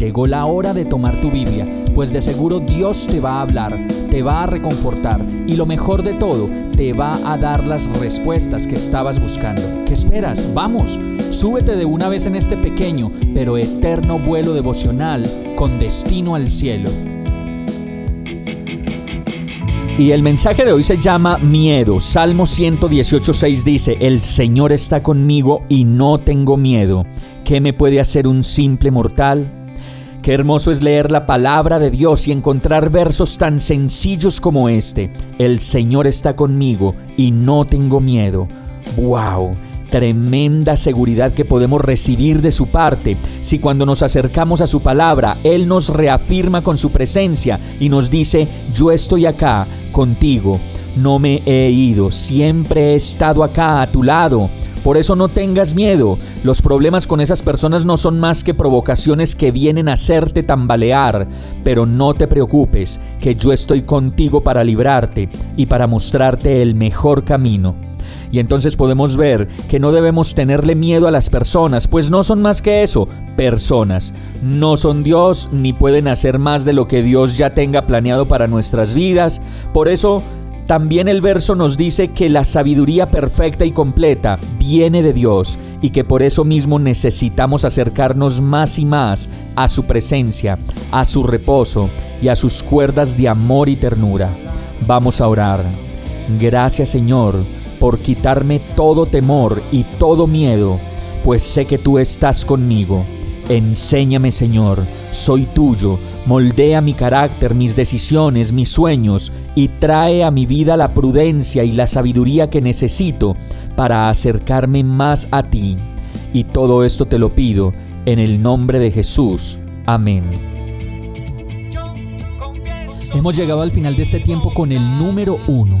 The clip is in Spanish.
Llegó la hora de tomar tu Biblia, pues de seguro Dios te va a hablar, te va a reconfortar y lo mejor de todo, te va a dar las respuestas que estabas buscando. ¿Qué esperas? Vamos, súbete de una vez en este pequeño pero eterno vuelo devocional con destino al cielo. Y el mensaje de hoy se llama Miedo. Salmo 118.6 dice, El Señor está conmigo y no tengo miedo. ¿Qué me puede hacer un simple mortal? Qué hermoso es leer la palabra de Dios y encontrar versos tan sencillos como este. El Señor está conmigo y no tengo miedo. ¡Wow! Tremenda seguridad que podemos recibir de su parte si cuando nos acercamos a su palabra, Él nos reafirma con su presencia y nos dice, yo estoy acá contigo, no me he ido, siempre he estado acá a tu lado. Por eso no tengas miedo. Los problemas con esas personas no son más que provocaciones que vienen a hacerte tambalear. Pero no te preocupes, que yo estoy contigo para librarte y para mostrarte el mejor camino. Y entonces podemos ver que no debemos tenerle miedo a las personas, pues no son más que eso, personas. No son Dios ni pueden hacer más de lo que Dios ya tenga planeado para nuestras vidas. Por eso también el verso nos dice que la sabiduría perfecta y completa viene de Dios y que por eso mismo necesitamos acercarnos más y más a su presencia, a su reposo y a sus cuerdas de amor y ternura. Vamos a orar. Gracias Señor por quitarme todo temor y todo miedo, pues sé que tú estás conmigo. Enséñame Señor, soy tuyo Moldea mi carácter, mis decisiones, mis sueños y trae a mi vida la prudencia y la sabiduría que necesito para acercarme más a ti. Y todo esto te lo pido en el nombre de Jesús. Amén. Hemos llegado al final de este tiempo con el número uno